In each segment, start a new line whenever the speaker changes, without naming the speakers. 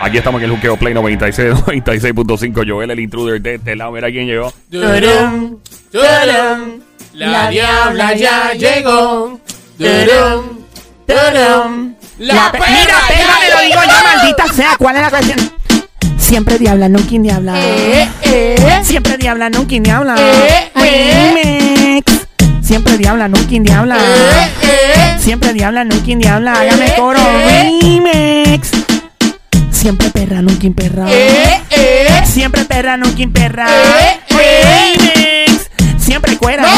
Aquí estamos en el Juqueo Play 96, 96.5. Joel, el intruder de este lado. Mira quién llegó.
Turum, turum, la diabla ya llegó. Turum, turum, la
pe-
perra
Mira, déjame lo digo yo, maldita sea. ¿Cuál es la cuestión? Siempre diabla, nunca diabla.
Eh, eh,
Siempre diabla, nunca diabla.
Eh, eh.
Siempre diabla, nunca diabla.
eh, eh.
Siempre diabla, nunca diabla. Hágame
Eh,
coro.
eh.
Remix. Siempre perra, nunca perra.
Eh, eh.
Siempre perra, nunca perra.
Eh, eh.
Remix. Siempre cuera.
No, eh,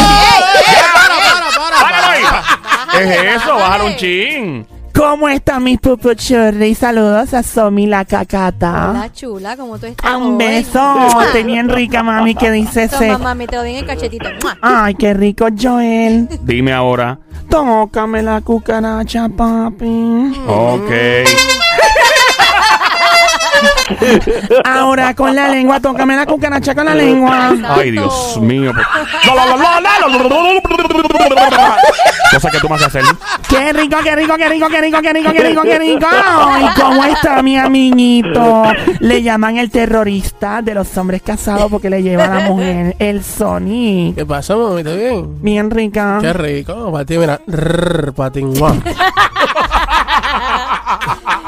para, para, para.
¿Qué es eso? Bájalo un chin.
¿Cómo están mis pupuchurri? Saludos a Somi la cacata.
Hola, chula, ¿cómo tú estás?
Un besote bien rica, mami, que dice
Toma,
ese.
mami, te doy en el cachetito.
Ay, qué rico, Joel.
Dime ahora.
Tócame la cucaracha, papi.
Ok.
Ahora con la lengua, tócame la cucaracha con la lengua.
Ay, Dios mío. Cosa que tú me haces hacer.
Qué rico, qué rico, qué rico, qué rico, qué rico, qué rico, qué rico. Ay, ¿cómo está mi amiguito? Le llaman el terrorista de los hombres casados porque le lleva a la mujer el Sonic.
¿Qué pasa, mami? ¿Está bien?
Bien rica.
Qué rico. Para ti, mira. Rrr, para ti.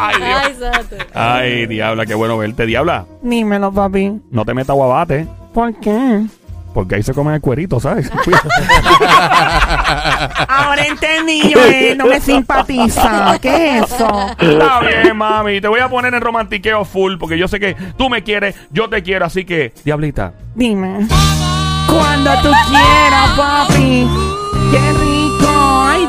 Ay, Dios.
Ay, santo.
Ay, diabla, qué bueno verte. Diabla,
Dímelo, papi.
no te metas guabate.
¿Por qué?
Porque ahí se come el cuerito, ¿sabes?
Ahora entendí, Joel. No me simpatiza. ¿Qué es eso?
Está bien, mami. Te voy a poner en romantiqueo full porque yo sé que tú me quieres, yo te quiero. Así que, diablita.
Dime. Cuando tú quieras, papi. Qué rico.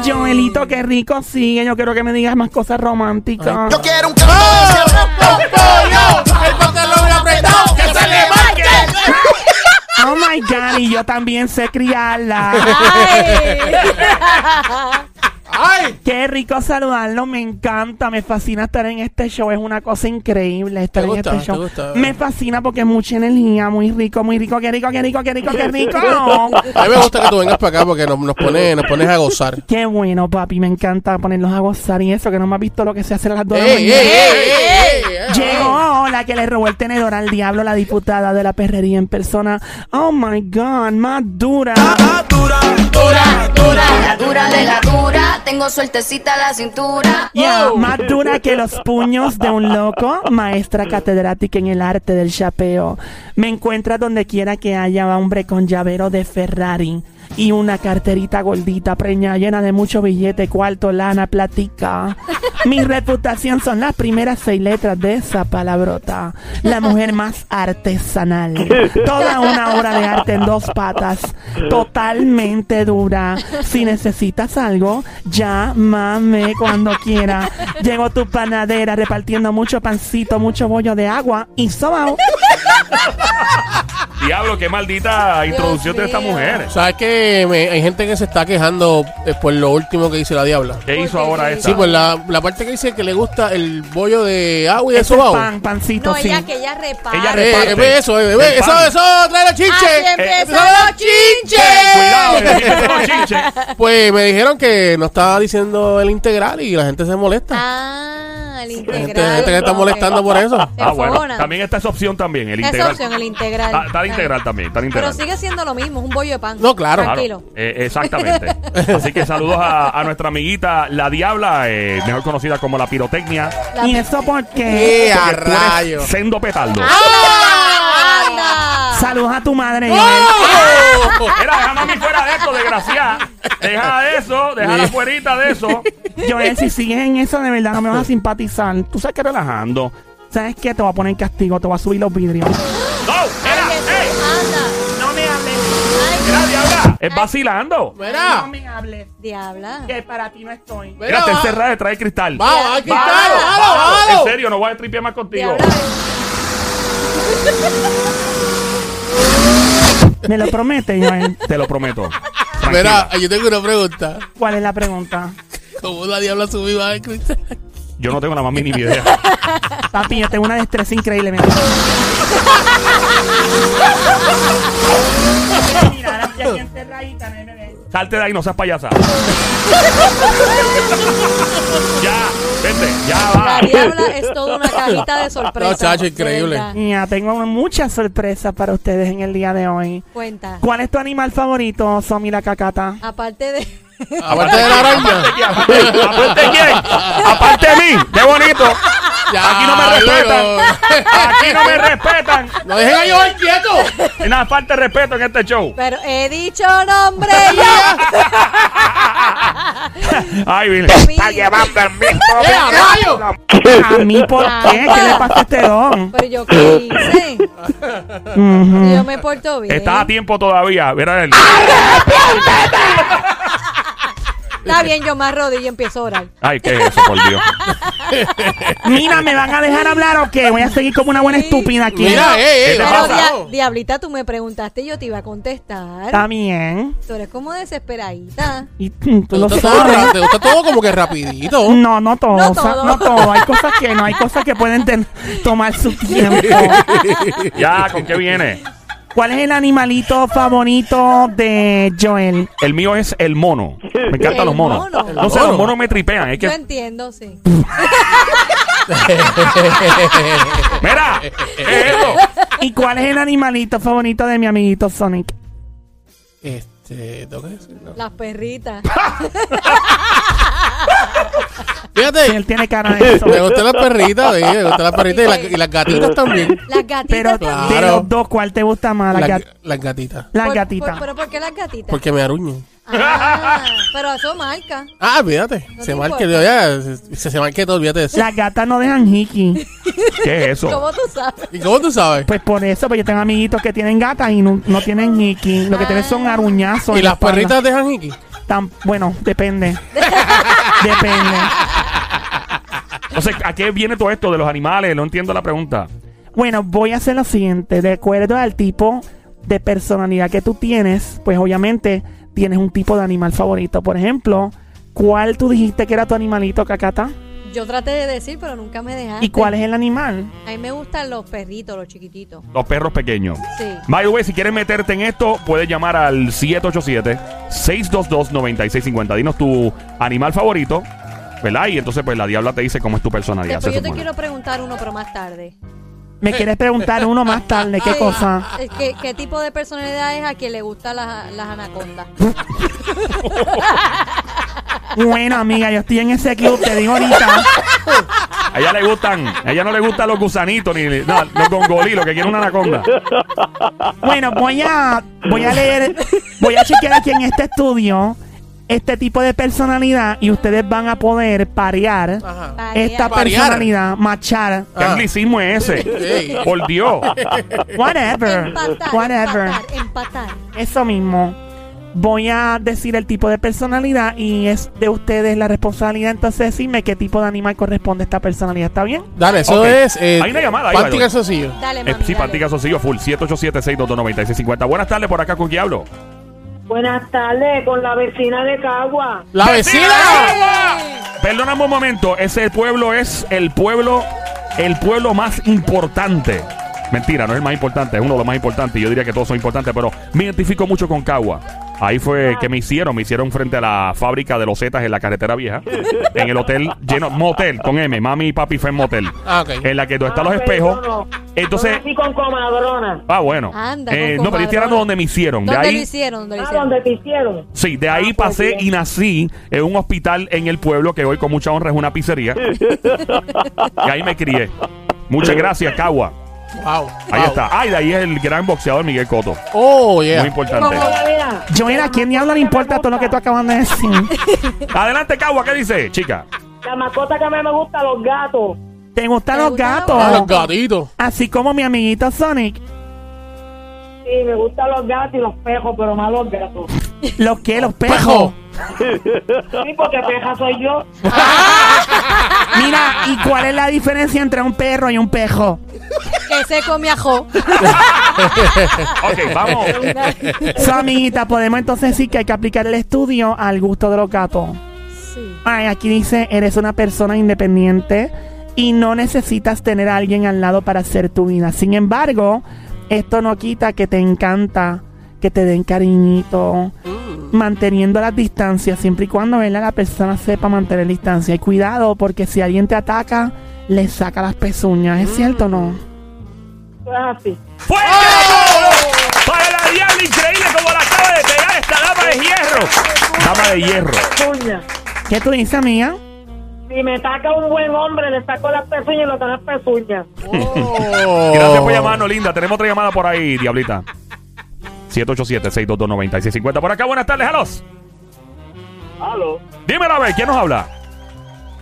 Ay, Joelito, qué rico sigue. Yo quiero que me digas más cosas románticas.
Yo quiero un canto de.
¡Pollo! ¡El pantalón apretado! ¡Que se le marque!
Oh my God, y yo también sé criarla.
Ay.
Qué rico saludarlo, me encanta, me fascina estar en este show, es una cosa increíble estar
¿Te
en
gusta?
este show.
¿Te gusta?
Me fascina porque es mucha energía, muy rico, muy rico, qué rico, qué rico, qué rico, qué rico.
A mí me gusta que tú vengas para acá porque nos, nos, pone, nos pones a gozar.
Qué bueno, papi, me encanta ponerlos a gozar y eso, que no me has visto lo que se hace a las dos de la
¡Ey, ey,
mañana.
ey, ey, ey!
Llegó la que le robó el tenedor al diablo, la diputada de la perrería en persona. Oh my God, más dura.
Dura,
Dura, dura, la dura de la dura. Tengo sueltecita la cintura.
Ya, más dura que los puños de un loco, maestra catedrática en el arte del chapeo. Me encuentra donde quiera que haya hombre con llavero de Ferrari y una carterita gordita preñada llena de mucho billete, cuarto, lana, platica. Mi reputación son las primeras seis letras de esa palabrota. La mujer más artesanal. Toda una obra de arte en dos patas. Totalmente dura. Si necesitas algo, llámame cuando quiera. Llegó tu panadera repartiendo mucho pancito, mucho bollo de agua y sobao.
Diablo, qué maldita introducción de esta
mío.
mujer.
¿Sabes que me- hay gente que se está quejando eh, por lo último que dice la diabla?
¿Qué hizo ahora esta?
Sí, pues la, la parte que dice que le gusta el bollo de agua y de
Ese
sobao.
pan, pancito,
No,
sí.
ella que ella reparte.
Ella
Eh,
reparte.
ve eso, eh, ve,
El
eso,
pan.
eso, trae la chinche.
Así
Eh,
los chinches.
Cuidado, que aquí los chinches.
Pues me dijeron que no estaba diciendo el integral y la gente se molesta.
Ah, el integral.
gente, gente que está molestando por eso.
Ah, bueno. También está esa opción también, el
Esa
integral.
opción, el integral.
Está, está el integral también, está el
Pero
integral.
sigue siendo lo mismo, es un bollo de pan.
No, claro.
Claro,
Tranquilo.
eh, exactamente. Así que saludos a, a nuestra amiguita La Diabla, eh, mejor conocida como la pirotecnia.
La-
¿Y eso por qué?
¡Eh, a
Porque tú eres
rayo!
Sendo petardo.
¡Anda!
Saludos a tu madre.
¡Oh!
Joel.
Mira, deja a mami fuera de esto, desgraciada. Deja eso, deja la fuerita de eso.
Joel, si sigues en eso, de verdad no me vas a simpatizar. Tú sabes que relajando. ¿Sabes qué? Te voy a poner en castigo, te voy a subir los vidrios.
¡No!
Jesús,
¡Ey!
anda.
No me hables.
¡Mira, Diabla! ¡Es vacilando!
No
Mira,
me hables.
Diabla.
Que para ti no estoy.
Mira,
mira,
te
va-
encerrada detrás del cristal.
está,
Bájalo,
bájalo,
bájalo. En serio, no voy a tripear más contigo.
Diabla.
¿Me lo promete, Joel?
Te lo prometo.
Mira,
Tranquila.
yo tengo una pregunta.
¿Cuál es la pregunta?
¿Cómo la diabla subió a cristal?
Yo no tengo la más mínima idea.
Papi, yo tengo una destreza increíble. Mira, mira nene, bebé.
Salte de ahí, no seas payasa. ya. Ya va.
La diabla es toda una cajita de sorpresa.
No, chacho,
de
increíble.
Ya, tengo muchas sorpresas para ustedes en el día de hoy.
Cuenta.
¿Cuál es tu animal favorito, Somi la cacata?
Aparte de.
Aparte de la araña.
Aparte, aparte quién? Aparte de mí. Qué bonito.
Ya,
Aquí no me respetan. Aquí no me respetan.
No dejen a Joel quieto.
Hay nada falta de respeto en este show.
Pero he dicho nombre yo.
Ay, Vile.
Está
llevando el mismo.
¡Eh, rayo!
¿A mí por qué? ¿Qué le pasa a este don?
Pero yo qué hice. Yo me porto bien.
Está a tiempo todavía. Mira el.
Está bien, yo me arrodillo y empiezo a orar.
Ay, ¿qué es eso, por Dios?
Mira, ¿me van a dejar hablar o qué? Voy a seguir como una buena
Sí.
estúpida aquí.
Mira, eh,
¿Qué
eh.
te
Pero,
pasa?
dia- Diablita, tú me preguntaste y yo te iba a contestar.
Está bien.
Tú eres como desesperadita.
Y mm, tú
¿Te
lo
gusta, todo,
sabes.
ra- te gusta todo como que rapidito.
No, no todo,
No
o sea,
todo.
no todo. Hay cosas que no, hay cosas que pueden ten- tomar su tiempo.
Ya, ¿con qué viene?
¿Cuál es el animalito favorito de Joel?
El mío es el mono. Me encantan los monos.
mono.
No sé, los
mono.
monos me tripean. Es
Yo entiendo, sí.
mira, ¿qué es eso?
¿Y cuál es el animalito favorito de mi amiguito Sonic?
Este, tengo que decirlo.
Las perritas.
Sí,
Fíjate,
él tiene cara de eso.
me gustan las perritas, sí, me gustan las perritas y, la- y las gatitas también.
Las gatitas
Pero
también.
de
Claro.
los dos, ¿cuál te gusta más? La,
Las,
gat-
las gatitas.
la
Por-
gatita.
por- ¿Pero por qué las gatitas?
Porque me aruñan.
Ah, pero eso marca.
Ah, fíjate.
No
se marque,
importa.
ya, se, se, marque todo, olvídate de eso.
Las gatas no dejan hiki.
¿Qué es eso?
¿Cómo tú sabes?
¿Y cómo tú sabes?
Pues por eso, porque yo tengo amiguitos que tienen gatas y no, no tienen hiki. Lo que tienen son aruñazos.
¿Y las
espalda.
perritas dejan hiki?
Tan- bueno, depende. depende.
Entonces, ¿a qué viene todo esto de los animales? No entiendo la pregunta.
Bueno, voy a hacer lo siguiente. De acuerdo al tipo de personalidad que tú tienes, pues obviamente tienes un tipo de animal favorito. Por ejemplo, ¿cuál tú dijiste que era tu animalito, Cacata?
Yo traté de decir, pero nunca me dejaste.
¿Y cuál es el animal?
A mí me gustan los perritos, los chiquititos.
Los perros pequeños.
Sí.
By the way, si quieres meterte en esto, puedes llamar al 787-622-9650. Dinos tu animal favorito, ¿verdad? Y entonces, pues la diabla te dice cómo es tu personalidad.
Después yo te quiero preguntar uno, pero más tarde.
¿Me quieres preguntar uno más tarde? ¿Qué cosa?
Eh, ¿Qué, qué tipo de personalidad es a quien le gustan las, las anacondas?
Bueno, amiga, yo estoy en ese club, te digo ahorita.
A ella le gustan, a ella no le gustan los gusanitos ni no, los gongolí, lo que quiere una anaconda.
Bueno, voy a, voy a leer, voy a chequear aquí en este estudio este tipo de personalidad y ustedes van a poder parear
Ajá.
Esta
Parear.
personalidad, machar,
¿Qué
Ah.
anglicismo es ese? Por Dios.
whatever,
Empatar,
whatever.
empatar, empatar.
Eso mismo. Voy a decir el tipo de personalidad y es de ustedes la responsabilidad. Entonces, decirme qué tipo de animal corresponde a esta personalidad. ¿Está bien?
Dale, eso es. Eh,
Hay una llamada ahí, way.
Calzoncillo.
Dale,
Eh,
mami,
sí,
dale.
Pantica Socillo Full, 787-622-9650. Buenas tardes, por acá con quién hablo.
Buenas tardes, con la vecina de Cagua.
¡La vecina!
Perdóname un momento, ese pueblo es el pueblo, el pueblo más importante. Mentira, no es el más importante, es uno de los más importantes. Yo diría que todos son importantes, pero me identifico mucho con Cagua. Ahí fue que me hicieron, me hicieron frente a la fábrica de losetas en la carretera vieja, en el hotel lleno, motel con M, mami y papi fue en motel,
Ah, ok.
en la que donde están los
Ah,
espejos. Entonces,
con comadrona.
ah bueno,
Anda,
Eh,
con
no, pero yo estoy hablando donde me hicieron, de
¿Dónde
ahí.
lo hicieron? ¿Dónde lo
Ah, donde te hicieron.
Sí, de ahí
Ah, pues
pasé
bien.
y nací en un hospital en el pueblo que hoy con mucha honra es una pizzería. y ahí me crié. Muchas gracias, Cagua.
Wow.
Ahí
wow.
está. Ay, de ahí es el gran boxeador Miguel Coto.
Oh, yeah.
Muy importante.
Joel, ¿a quién diablo le importa todo lo que tú acabas de decir?
Adelante, Cagua, ¿qué dice, chica?
La mascota que a mí me gusta, los gatos.
¿Te gustan
¿Te
los
gustan los
gatos?
Ah, los gatitos.
Así como mi amiguito Sonic.
Sí, me gustan los gatos y los pejos, pero más los gatos.
¿Los qué? ¿Los pejos?
Pejo.
Sí, porque peja soy yo.
Mira, ¿y cuál es la diferencia entre un perro y un pejo?
Que se come ajo.
Ok, vamos.
So, amiguita, podemos entonces decir que hay que aplicar el estudio al gusto de los gatos.
Sí.
Ay, aquí dice, eres una persona independiente y no necesitas tener a alguien al lado para hacer tu vida. Sin embargo, esto no quita que te encanta que te den cariñito, manteniendo las distancias, siempre y cuando ¿verdad? la persona sepa mantener distancia. Y cuidado, porque si alguien te ataca, le saca las pezuñas. ¿Es cierto o no?
Así.
¡Fuerte aplauso Para la diabla increíble como la acaba de pegar esta dama de hierro. Dama de hierro.
¿Qué tú dices, amiga?
Si me taca un buen hombre, le saco las pezuñas y lo tengo pezuñas.
Oh.
Gracias por llamarnos, linda. Tenemos otra llamada por ahí, diablita. 787-622-9650. Por acá, buenas tardes, halos.
Aló,
Dímelo a ver, ¿quién nos habla?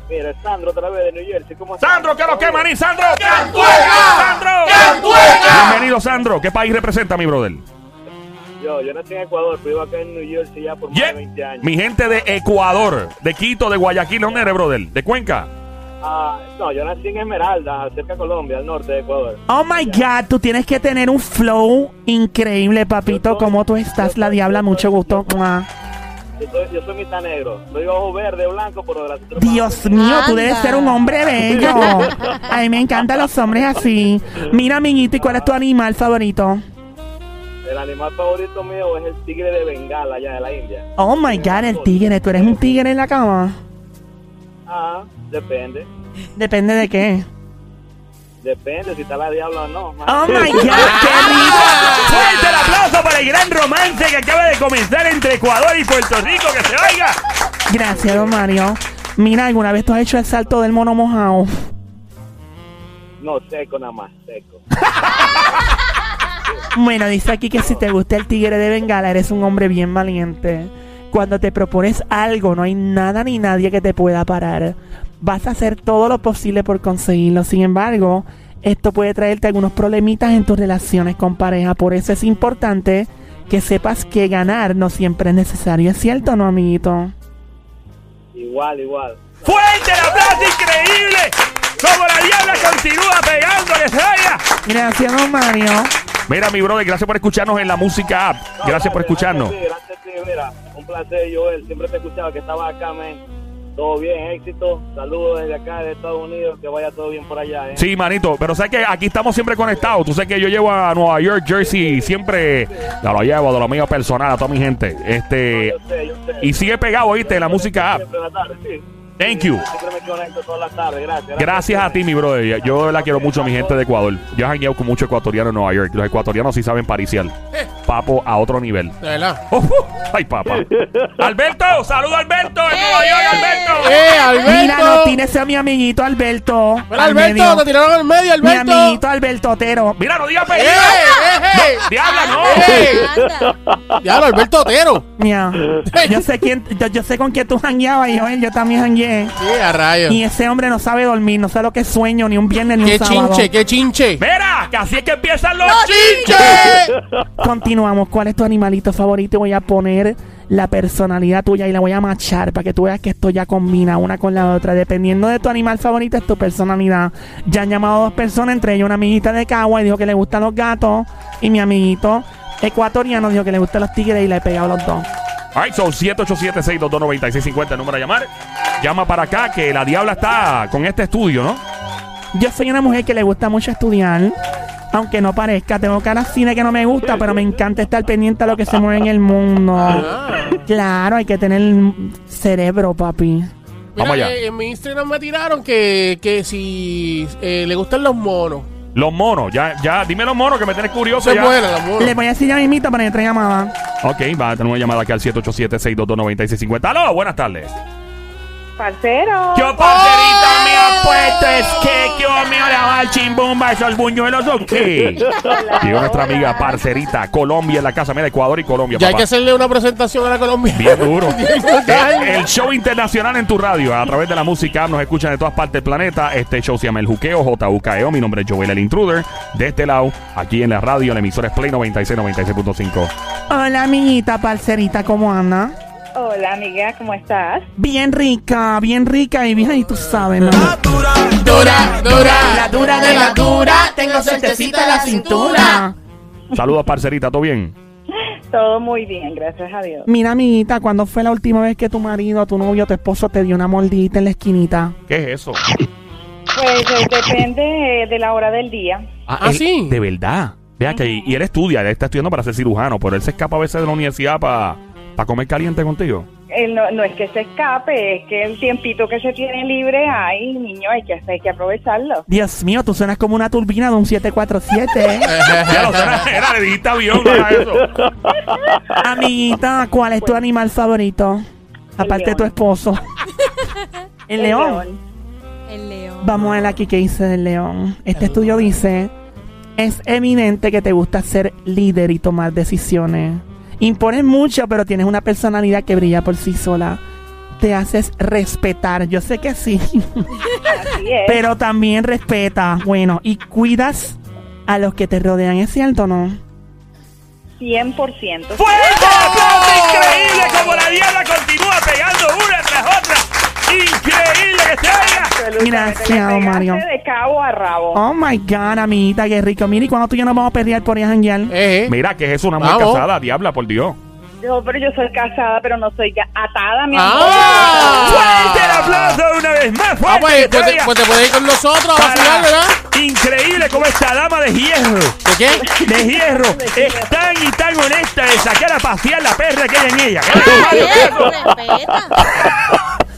mira, Sandro otra vez de New Jersey. ¿Cómo estás?
Sandro, ¿qué es lo que, maní? Sandro.
¡Cantueca!
Sandro.
¡Cantueca!
Bienvenido, Sandro. ¿Qué país representa, mi brother?
Yo, yo nací en Ecuador, pero vivo acá en New Jersey ya por más de 20 años.
Mi gente de Ecuador, de Quito, de Guayaquil, ¿dónde eres, brother? ¿De Cuenca?
Ah, no, yo nací en Esmeralda, cerca de Colombia, al norte de Ecuador.
Oh my God, tú tienes que tener un flow increíble, papito. ¿Cómo tú estás? La diabla, mucho gusto.
Yo soy, yo soy mitad negro. Soy ojo verde, blanco, pero de la
Dios mío, tú debes
Anda.
ser un hombre bello. A mí me encantan los hombres así. Mira, amiguito, ¿y cuál es tu animal favorito?
El animal favorito mío es el tigre de Bengala, allá de la India.
Oh my God, el tigre. ¿Tú eres un tigre en la cama?
Ah, depende.
Depende de qué.
Depende si está la diabla o no.
Oh my God, qué rico.
Fuerte el aplauso para el gran romance que acaba de comenzar entre Ecuador y Puerto Rico. ¡Que se oiga!
Gracias, don Mario. Mira, ¿alguna vez tú has hecho el salto del mono mojado?
No, seco nada más, seco.
Bueno, dice aquí que si te gusta el tigre de Bengala, eres un hombre bien valiente. Cuando te propones algo, no hay nada ni nadie que te pueda parar. Vas a hacer todo lo posible por conseguirlo. Sin embargo, esto puede traerte algunos problemitas en tus relaciones con pareja. Por eso es importante que sepas que ganar no siempre es necesario. ¿Es cierto o no, amiguito?
Igual, igual.
¡Fuerte el aplauso increíble! Como la diabla continúa oiga.
Gracias, don Mario.
Mira, mi brother, gracias por escucharnos en la música app. Gracias por escucharnos.
Gracias, mira, un placer, Joel. Siempre te escuchaba que estabas acá, men. Todo bien, éxito. Saludos desde acá, de Estados Unidos. Que vaya todo bien por allá, ¿eh?
Sí, manito, pero sabes que aquí estamos siempre conectados. Tú sabes que yo llevo a Nueva York, Jersey, siempre ya lo llevo de lo mío personal a toda mi gente. Este,
Yo sé, yo sé.
y sigue pegado, oíste, en la música app.
Siempre en la tarde, sí.
Thank you.
Gracias.
A ti, mi brother. Yo verdad quiero mucho a mi gente de Ecuador. Yo he con muchos ecuatorianos en Nueva York. Los ecuatorianos sí saben pariciar. Papo a otro nivel.
De verdad.
Oh, uh, ay, papá. Alberto, saludo Alberto en Nueva York, Alberto.
¡Eh, Alberto!
Mira, no tienes a mi amiguito Alberto.
Mira,
al
Alberto,
medio.
te tiraron al medio,
Mi
Alberto.
amiguito Alberto Otero.
Mira, no digas
¡Eh,
apellido.
eh, eh!
Diabla, no.
¡Eh! Diablo, Alberto Otero.
Mira, yo sé quién, yo, yo sé con quién tú jangueabas y Joel, yo también jangué.
Sí, a rayos.
Y ese hombre no sabe dormir, no sabe lo que es sueño, ni un viernes ni un
¡Qué
sábado.
chinche, qué chinche!
Mira, que así es que empiezan los
¡Chinche!
Continuamos. ¿Cuál es tu animalito favorito? Y Voy a poner la personalidad tuya y la voy a machar para que tú veas que esto ya combina una con la otra. Dependiendo de tu animal favorito es tu personalidad. Ya han llamado dos personas, entre ellas una amiguita de Cagua y dijo que le gustan los gatos. Y mi amiguito ecuatoriano dijo que le gustan los tigres y le he pegado los dos.
Alright, son 787-622-9650 el número a llamar. Llama para acá que la diabla está con este estudio, ¿no?
Yo soy una mujer que le gusta mucho estudiar. Aunque no parezca, tengo cara cine que no me gusta, pero me encanta estar pendiente a lo que se mueve en el mundo. Claro, hay que tener cerebro, papi.
Mira,
Vamos allá.
eh, en mi Instagram me tiraron que, que si eh, le gustan los monos.
Los monos, ya, ya, dime los monos que me tienes curioso
Se
ya.
mueren los monos.
Le voy a decir ya mismito para otra llamada.
Ok, va a tener una llamada aquí al 787-622-9650. ¡Aló! Buenas tardes.
Parcero.
¿Qué parcerita me ha puesto? Es que que me va el chimbumba, esos buñuelos, ¿ok? Llegó nuestra amiga parcerita, Colombia en la casa, mira, Ecuador y Colombia,
Ya hay que hacerle una presentación a la Colombia.
Bien duro.
brutal.
el, el show internacional en tu radio, a través de la música, nos escuchan de todas partes del planeta. Este show se llama El Juqueo, JUKEO. E Mi nombre es Joel el Intruder. De este lado, aquí en la radio, la emisora es Play 96, 96.5.
Hola, amiguita parcerita, ¿cómo anda?
Hola, amiga, ¿cómo estás?
Bien rica, bien rica y bien, y tú sabes, ¿no?
Dura,
Dura, dura,
La dura de la dura, tengo suertecita en la cintura.
Saludos, parcerita, ¿todo bien?
Todo muy bien, gracias a Dios.
Mira, amiguita, ¿cuándo fue la última vez que tu marido, tu novio, tu esposo te dio una mordidita en la esquinita?
¿Qué es eso?
Pues eh, depende eh, de la hora del día.
Ah,
él-
sí.
De verdad. Vea que y él estudia, él está estudiando para ser cirujano, pero él se escapa a veces de la universidad para ¿Para comer caliente contigo?
Él no, no es que se escape, es que el tiempito que se tiene libre, ay, niño, hay que, hay que aprovecharlo.
Dios mío, tú suenas como una turbina de un 747. ¿eh?
Ya lo sabes, era, le dijiste avión, no era eso.
Amiguita, ¿cuál es tu animal favorito? Aparte de tu esposo. El león.
El león.
Vamos a ver aquí qué dice el león. Este estudio dice, es evidente que te gusta ser líder y tomar decisiones. Impones mucho, pero tienes una personalidad que brilla por sí sola. Te haces respetar. Yo sé que sí,
Así es.
pero también respeta. Bueno, y cuidas a los que te rodean. ¿Es cierto o no?
100%.
¡Fuerte aplauso! ¡Increíble como la diabla continúa pegando una tras otra! ¡Increíble que se oiga!
Gracias, Mario.
de cabo a rabo.
Oh my God, amiguita, qué rico. Mira, ¿y cuando tú y yo nos vamos a perder por ahí a janguear?
Eh, eh.
Mira, que es eso, una mujer
Vamos.
casada, diabla, por Dios.
Yo, pero yo soy casada, pero no soy atada, mi amor.
¡Ah!
¡Fuerte el aplauso una vez más! ¡Fuerte!
Ah, pues,
que se
pues, te,
oiga!
pues te puedes ir con nosotros a
Para-
vacilar, ¿verdad?
Increíble como esta dama de hierro,
¿De qué?
de hierro, es tan y tan honesta de sacar a pasear la perra que hay en ella.
Ay, Dios, respeta.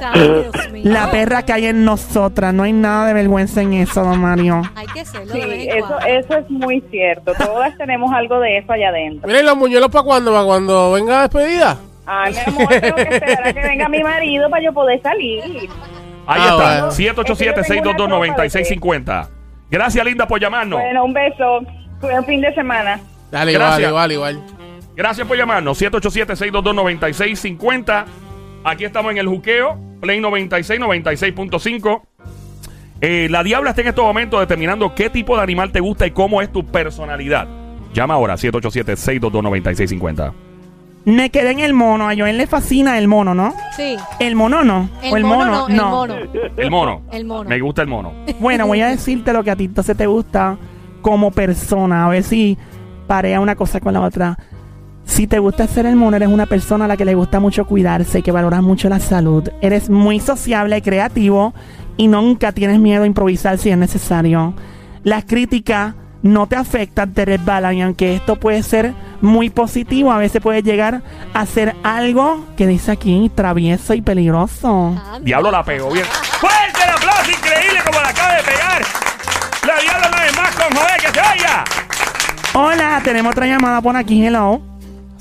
Santo Dios mío.
La perra que hay en nosotras. No hay nada de vergüenza en eso, don Mario.
Hay que serlo
Sí,
de vez en
eso,
cuando.
eso es muy cierto. Todas tenemos algo de eso allá adentro.
Mira, ¿y los muñuelos para cuando? ¿Para cuando venga la despedida?
Ay, mi amor, tengo que esperar a que venga mi marido para yo poder salir.
Ahí
Ah,
está,
bueno.
787-622-9650. Gracias, linda, por llamarnos.
Bueno, un beso. Buen fin de semana.
Dale,
Gracias.
igual, igual, igual.
Gracias por llamarnos. 787-622-9650. Aquí estamos en el juqueo. Play 96, 96.5. Eh, la Diabla está en estos momentos determinando qué tipo de animal te gusta y cómo es tu personalidad. Llama ahora, 787-622-9650.
Me quedé en el mono. A Joel le fascina el mono, ¿no?
Sí.
El mono no.
El,
o el
mono,
mono,
no, el mono.
El mono.
El mono.
Me gusta el mono.
Bueno, voy a decirte lo que a ti entonces te gusta como persona. A ver si parea una cosa con la otra. Si te gusta ser el mono, eres una persona a la que le gusta mucho cuidarse y que valoras mucho la salud. Eres muy sociable, creativo y nunca tienes miedo a improvisar si es necesario. Las críticas no te afectan, te resbalan y aunque esto puede ser muy positivo, a veces puede llegar a ser algo que dice aquí travieso y peligroso.
Anda.
Diablo la pegó bien. ¡Fuerte el aplauso! Increíble como la acaba de pegar. La Diabla una vez más con joder que se oiga.
Hola, tenemos otra llamada por aquí, hello.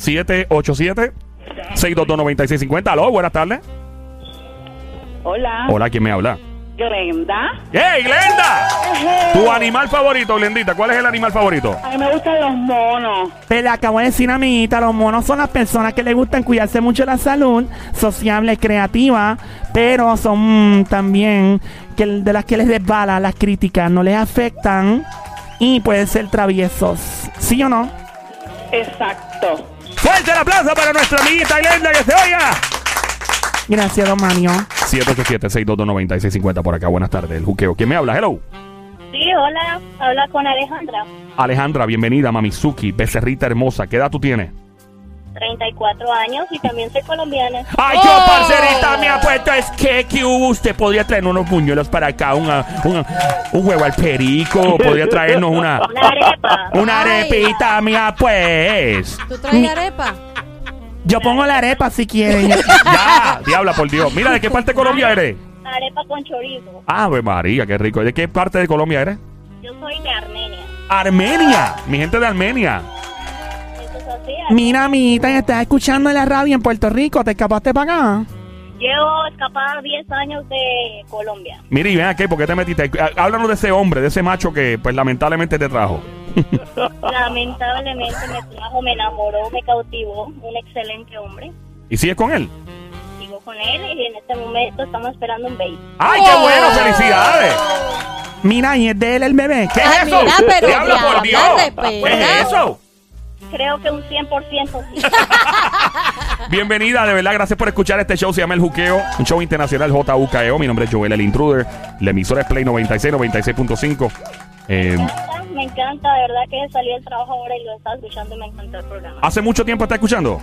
787-622-9650. Aló, buenas tardes.
Hola.
Hola, ¿quién me habla?
Glenda.
¡Hey, Glenda! Tu animal favorito, Glendita. ¿Cuál es el animal favorito?
A mí me gustan los monos.
Pero le acabo de decir, amiguita, los monos son las personas que les gustan cuidarse mucho la salud, sociable, creativa, pero son también que de las que les desbala las críticas, no les afectan y pueden ser traviesos. ¿Sí o no?
Exacto.
¡Fuerte el aplauso para nuestra amiguita Glenda que se oiga!
Gracias, don Mario.
787-622-9650 por acá. Buenas tardes, el juqueo. ¿Quién me habla? Hello.
Sí, hola, habla con Alejandra,
Alejandra, bienvenida, Mamizuki, becerrita hermosa. ¿Qué edad tú tienes?
34 años y también soy colombiana.
Ay, yo, parcerita, me ha puesto es que. Usted podría traer unos buñuelos para acá, una, una- un huevo al perico, podría traernos una,
Una arepa.
una
Ay.
arepita, mía, pues.
¿Tú traes arepa?
Yo pongo la arepa si quieren.
Ya, diabla, por Dios. Mira, ¿de qué parte de Colombia eres?
Arepa con chorizo.
Ave María, qué rico. ¿De qué parte de Colombia eres?
Yo soy de Armenia.
Armenia, mi gente de Armenia.
Mira, amiguita, estás escuchando en la radio en Puerto Rico, ¿te escapaste para acá?
Llevo escapada 10 años de Colombia.
Mira, y ven aquí, ¿por qué te metiste? Há- Háblanos de ese hombre, de ese macho que, pues, lamentablemente te trajo.
Lamentablemente me trajo, me enamoró, me cautivó. Un excelente hombre.
¿Y sigues con él?
Sigo con él y en este momento estamos esperando un baby.
¡Ay, qué bueno! ¡Felicidades!
Mira, y es de él el bebé.
¿Qué es eso?
mira, pero
¡Diablo, por Dios!
respeta.
¿Qué es eso?
Creo que un 100% sí.
Bienvenida, de verdad, gracias por escuchar este show. Se llama El Juqueo, un show internacional JUKEO. E Mi nombre es Joel el Intruder. La emisora es Play 96, 96.5. Eh,
Me encanta, me encanta, de verdad que salí del trabajo ahora y lo estaba escuchando y me encantó el programa.
¿Hace mucho tiempo está escuchando?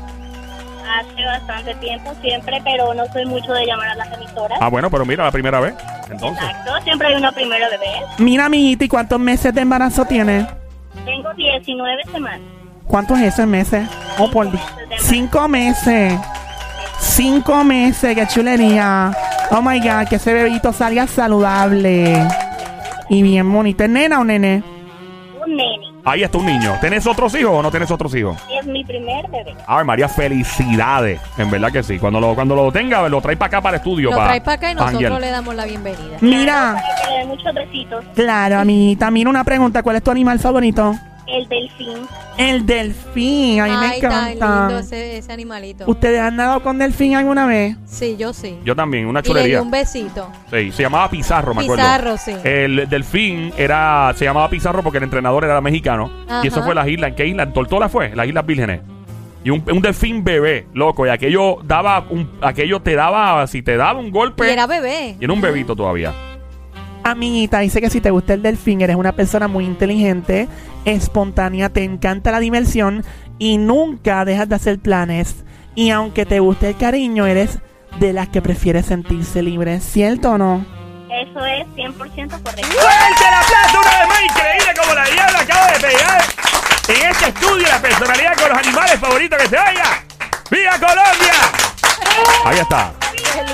Hace bastante tiempo, siempre, pero no soy mucho de llamar a las emisoras.
Ah, bueno, pero mira, la primera vez. Entonces.
Exacto, siempre hay una primera bebé.
Mira, amiguita, ¿y cuántos meses de embarazo tiene?
Tengo 19 semanas.
¿Cuánto es eso en meses? Oh, por Cinco meses. Cinco meses, qué chulería. Oh my god, que ese bebito salga saludable. Y bien bonito. ¿Es nena o nene?
Un nene.
Ahí está un niño. ¿Tenés otros hijos o no tenés otros hijos?
Es mi primer bebé.
A ver, María, felicidades. En verdad que sí. Cuando lo, cuando lo tenga, lo trae para acá, para el estudio.
Lo
para,
traes para acá y nosotros le damos la bienvenida.
Mira,
Para que le dé muchos besitos.
claro, amiguita. Mira una pregunta. ¿Cuál es tu animal favorito?
El delfín.
El delfín. A mí me
Ay, tan
encanta.
lindo ese, ese animalito.
¿Ustedes han nadado con delfín alguna vez?
Sí, yo sí.
Yo también, una
y le di
chulería.
un besito.
Sí, se llamaba Pizarro, me acuerdo.
Pizarro, sí.
El delfín era, se llamaba Pizarro porque el entrenador era mexicano.
Ajá.
Y eso fue las islas. ¿En qué isla? En Tortola fue, las Islas Vírgenes. Y un, un delfín bebé, loco. Y aquello daba un, aquello te daba, si te daba un golpe.
Y era bebé.
y era un bebito todavía.
Amiguita, dice que si te gusta el delfín, eres una persona muy inteligente, espontánea, te encanta la diversión y nunca dejas de hacer planes. Y aunque te guste el cariño, eres de las que prefieres sentirse libre, ¿cierto o no?
Eso es 100% correcto.
¡Fuerte el aplauso una vez más! Increíble como la diabla acaba de pegar en este estudio la personalidad con los animales favoritos que se oiga. ¡Viva Colombia! Ahí está.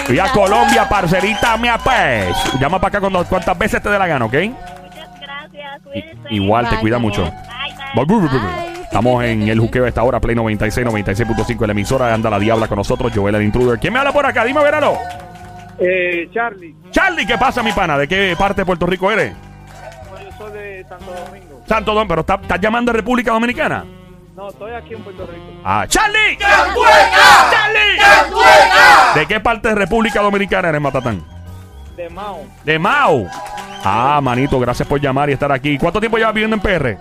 ¡Viva Colombia, parcerita mía, pues! Llama para acá cuando, cuantas veces te dé la gana, ¿ok?
Muchas gracias. Cuídense.
Igual, te cuida mucho.
amor.
Bye, bye.
Bye.
Estamos en el juqueo a esta hora, Play 96, 96.5, la emisora. Anda la diabla con nosotros, Joel el Intruder. ¿Quién me habla por acá? Dime, verano.
Eh, Charlie,
Charlie, ¿qué pasa, mi pana? ¿De qué parte de Puerto Rico eres?
yo soy de Santo Domingo.
Santo Domingo, pero ¿estás estás llamando a República Dominicana?
No, estoy aquí en Puerto Rico.
Ah, Charlie.
¡Cantueca!
Charlie.
¡Cantueca!
¿De qué parte de República Dominicana eres, Matatán?
De Mao.
De Mau. Ah, manito, gracias por llamar y estar aquí. ¿Cuánto tiempo llevas viviendo en PR?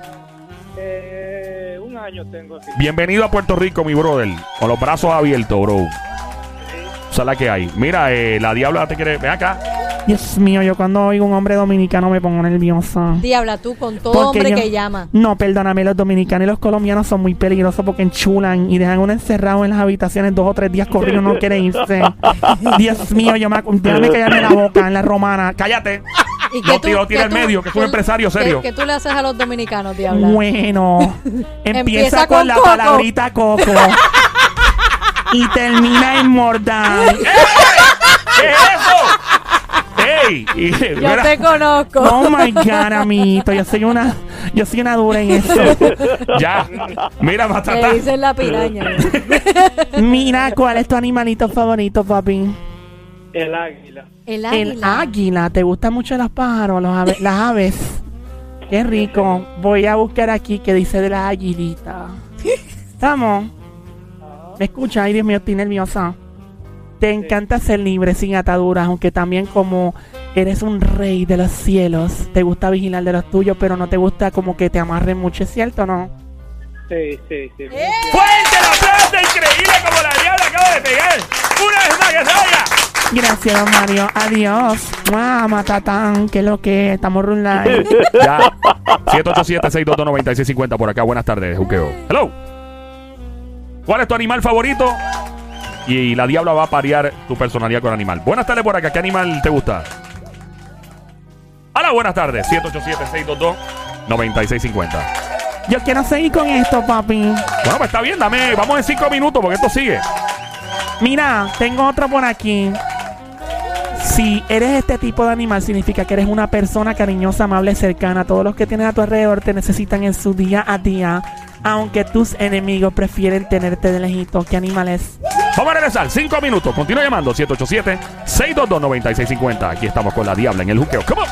Eh, un año tengo aquí.
Bienvenido a Puerto Rico, mi brother. Con los brazos abiertos, bro. Esa es la que hay. Mira, eh, la diabla te quiere. Ven acá.
Dios mío, yo cuando oigo un hombre dominicano me pongo nerviosa.
Diabla, tú con todo
Porque
hombre
yo-
que llama.
No, perdóname, los dominicanos y los colombianos son muy peligrosos porque enchulan y dejan uno encerrado en las habitaciones dos o tres días corridos y no quiere irse. Dios mío, yo me déjame callarme la boca en la romana.
Cállate.
¿Y
No, tío, tira el medio, que es un empresario serio.
¿Qué tú le haces a los dominicanos, Diabla?
Bueno, empieza, con,
con
la palabrita coco y termina en mordán.
¿Qué es eso? ¡Ey!
Yo
mira,
te conozco.
Oh my god, amito, yo soy una, yo soy una dura en eso.
Ya. Mira,
Le
Matatán.
dicen la piraña.
Mira, ¿cuál es tu animalito favorito, papi?
El águila.
El
El
águila.
águila. ¿Te gustan mucho los pájaros, los ave- las aves? Qué rico. Voy a buscar aquí que dice de la aguilita. ¿Estamos? ¿Me escucha? Ay, Dios mío, estoy nerviosa. Te encanta ser libre, sin ataduras, aunque también como eres un rey de los cielos, te gusta vigilar de los tuyos, pero no te gusta como que te amarren mucho, ¿es cierto o no?
Sí, sí, sí.
¡Fuerte el aplauso! Increíble como la diabla acaba de pegar. Una vez más que se vaya.
Gracias, don Mario. Adiós. ¡Mua, matatán! ¿Qué es lo que? Estamos rulando.
Ya. 787-622-9650 por acá. Buenas tardes, Juqueo. Hello. ¿Cuál es tu animal favorito? Y la diabla va a parear tu personalidad con animal. Buenas tardes por acá. ¿Qué animal te gusta? Hola, buenas tardes. 787-622-9650.
Yo quiero seguir con esto, papi.
Bueno, pues está bien. Dame, vamos en cinco minutos porque esto sigue.
Mira, tengo otro por aquí. Si eres este tipo de animal, significa que eres una persona cariñosa, amable, cercana. Todos los que tienes a tu alrededor te necesitan en su día a día. Aunque tus enemigos prefieren tenerte de lejito. ¿Qué animal es?
Vamos a regresar. Cinco minutos. Continúa llamando. 787-622-9650. Aquí estamos con la diabla en el juqueo. Come.